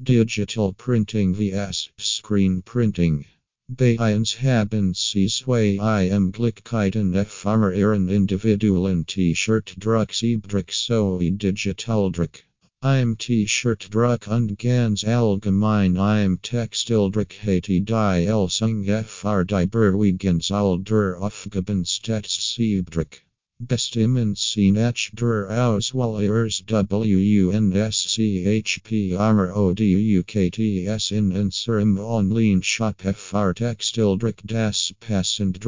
Digital printing vs. screen printing. Bij ons hebben zwei I am gelijkheden ervaren in individualen t-shirt druk Siebdruck soe digital druk. I'm t-shirt druk und ganz allgemein I'm Textildruck hate die Elsung fr die Berwegens all der Aufgabenstets Siebdruck. Bestimmen der Auswahl ihres WUNSCHP RODUKTS in unserem Online-Shop FR Textildruck das passend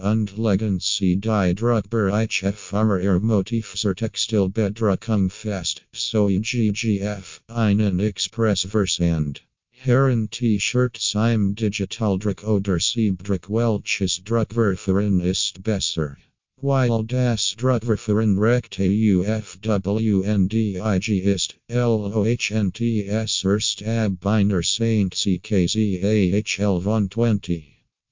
und legen Sie die Druckbereich FR Ihr Motiv zur Textilbedruckung fest, so GGF, einen Expressversand. Herren T-Shirts im Digitaldruck oder Siebdruck welches Druckverfahren ist besser? While das Druckverfahren recht UFWNDIG ist, LOHNTS erst ab einer Saint CKZAHL von 20.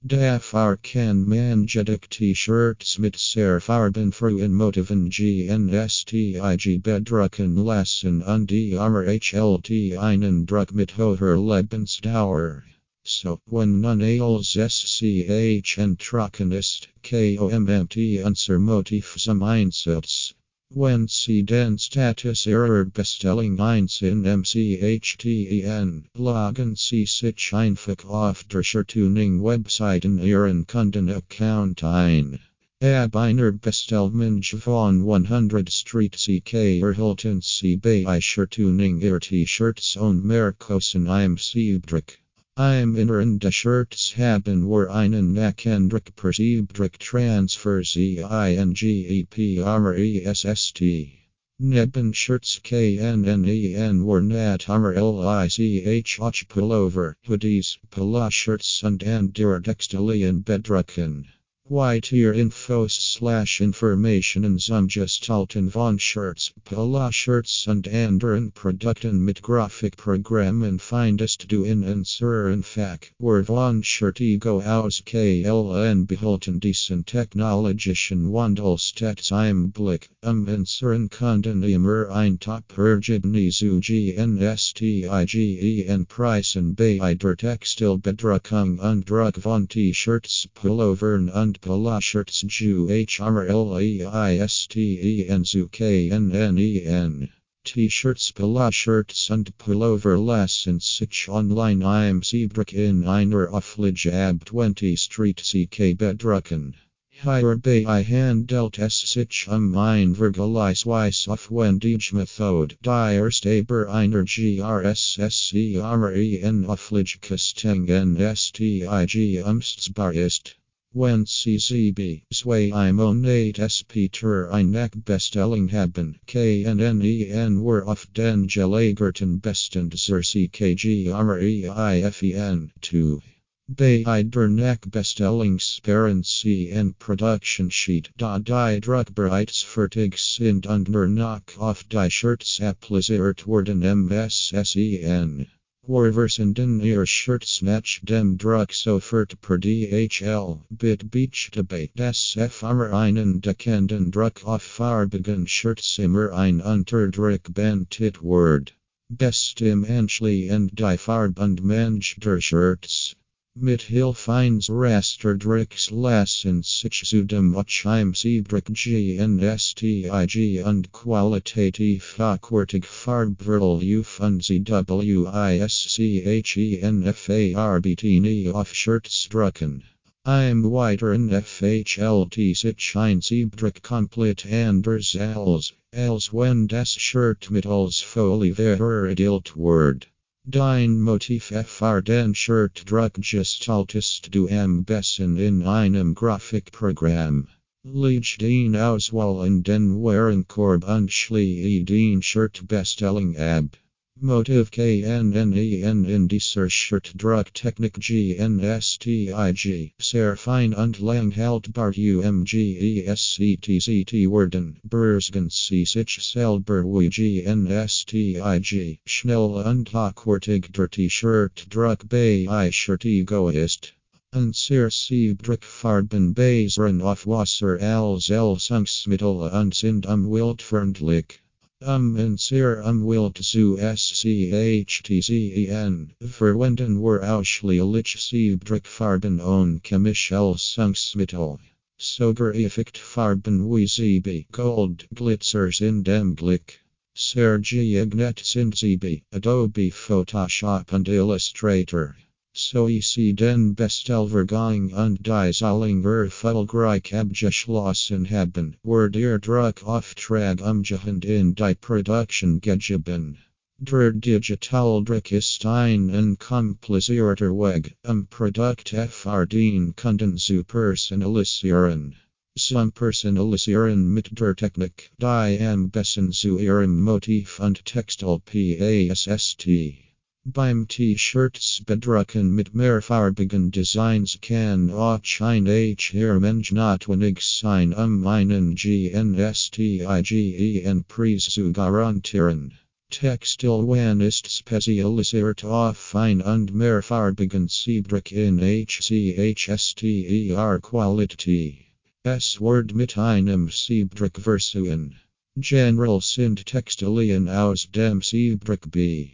Dafür kann man jedoch T-Shirts mit sehr farbenfrohen Motiven GNSTIG bedrucken lassen und die HLT einen Druck mit hoher Lebensdauer. So, when none als SCH entrocken ist, KOMMT unser Motiv zum Einsatz. When Sie den Status Error Bestellung eins in MCHTEN, loggen Sie sich einfach auf der Website in Ihren Kundenaccount ein. Ab einer Bestellung von 100 Street CK erhalten Sie bei Shirtuning Ihr T-Shirts und Merkosen im Siebdruck. Im Inneren des Shirts haben wir einen Nachandruck per Siebdruck Transfer ZINGEPRESST. Neben Shirts KNNEN were nat armor LICH pullover, hoodies, pala shirts und andere Textilien bedrucken. Weiter Infos slash Informationen zum Gestalten von Shirts, Pala Shirts und anderen Produkten mit Grafikprogrammen findest du in unseren Fach. Wir von Shirtigo aus Köln behalten diesen technologischen Wandel stets im Blick, um unseren Kunden immer ein Top-Ergebnis zu GNSTIGEN Preisen bei der Textilbedruckung und Druck von T-Shirts, Pullovern und Pala-Shirts Ju HRLEISTEN zu KNNEN. T-Shirts, Pala-Shirts und Pullover lassen sich online im Siebdruck in einer Auflage ab 20 Street CK bedrucken. Hier bei handelt es sich um ein vergleichsweise aufwendige Methode, die erste bei einer GRSSCREN Auflage Kastengen STIG umsetzbar ist. Wenn CCB Sway zwei Monat Peter eine Bestellung haben, KNNEN were auf den gelagerten Bestand zur CKGREIFEN 2. Bei der Nachbestellung sperren Sie in Production Sheet, da die fertig sind und noch auf die Shirts appliziert werden MSSEN. Wir versenden ihr nach dem Druck sofort per DHL, bit Beach Debate das FR einen dekenden Druck auf farbigen Shirts immer ein Unterdruck bentit Word. Bestim Anschli und die Farb und Mensch der Shirts. Mit Hilfeins Rasterdricks lassen sich zudem auch im Siebdruck GNSTIG und qualitativ hochwertig Farbverlauf und ZWISCHENFARBT auf Shirts drucken. Im weiteren FHLT sich ein Siebdruck komplett anders als, als wenn das Shirt mittels Folie verurteilt wird. Dein Motiv FR den Shirtdruck gestaltest du am besten in einem Grafikprogramm. Leg den Auswahl in den Warenkorb und schließe den Shirtbestellung ab. Motiv KNNEN in dieser Shirtdrucktechnik GNSTIG. Sehr fein und lang haltbar UMGESCTZT werden. Bersgen Sie sich selber wie GNSTIG. Schnell und hochwertig der T-Shirt-Druck bei Shirtigo ist. Unser Siebdruckfarben basieren auf Wasser als Elsungsmittel und sind umweltfreundlich. Um en zeer um wilt zu SCHTZEN, verwenden wir ausschließlich Siebdruckfarben und chemische Sunksmittel. Sogar effect Farben wie ZB Gold Glitzers in dem Glick. Sergeignet sind ZB, Adobe Photoshop und Illustrator. So sie den Bestelvergang und die Zahlung erfolgreich abgeschlossen haben, wird ihr Druckauftrag umgehend in die Produktion gegeben. Der Digitaldruck ist ein unkomplizierter Weg, um den Kunden zu personalisieren. Zum Personalisieren mit der Technik, die am besten zu ihrem Motiv und Textil passt. Beim T-Shirts bedrucken mit mehrfarbigen Designs kann auch ein HR Mensch notwendig sein, um einen GNSTIGEN Preis zu garantieren. Textilwan ist spezialisiert auf ein und mehrfarbigen Siebdruck in HCHSTER Quality. Es wird mit einem Siebdruck versuen. General sind Textilien aus dem Siebdruck B.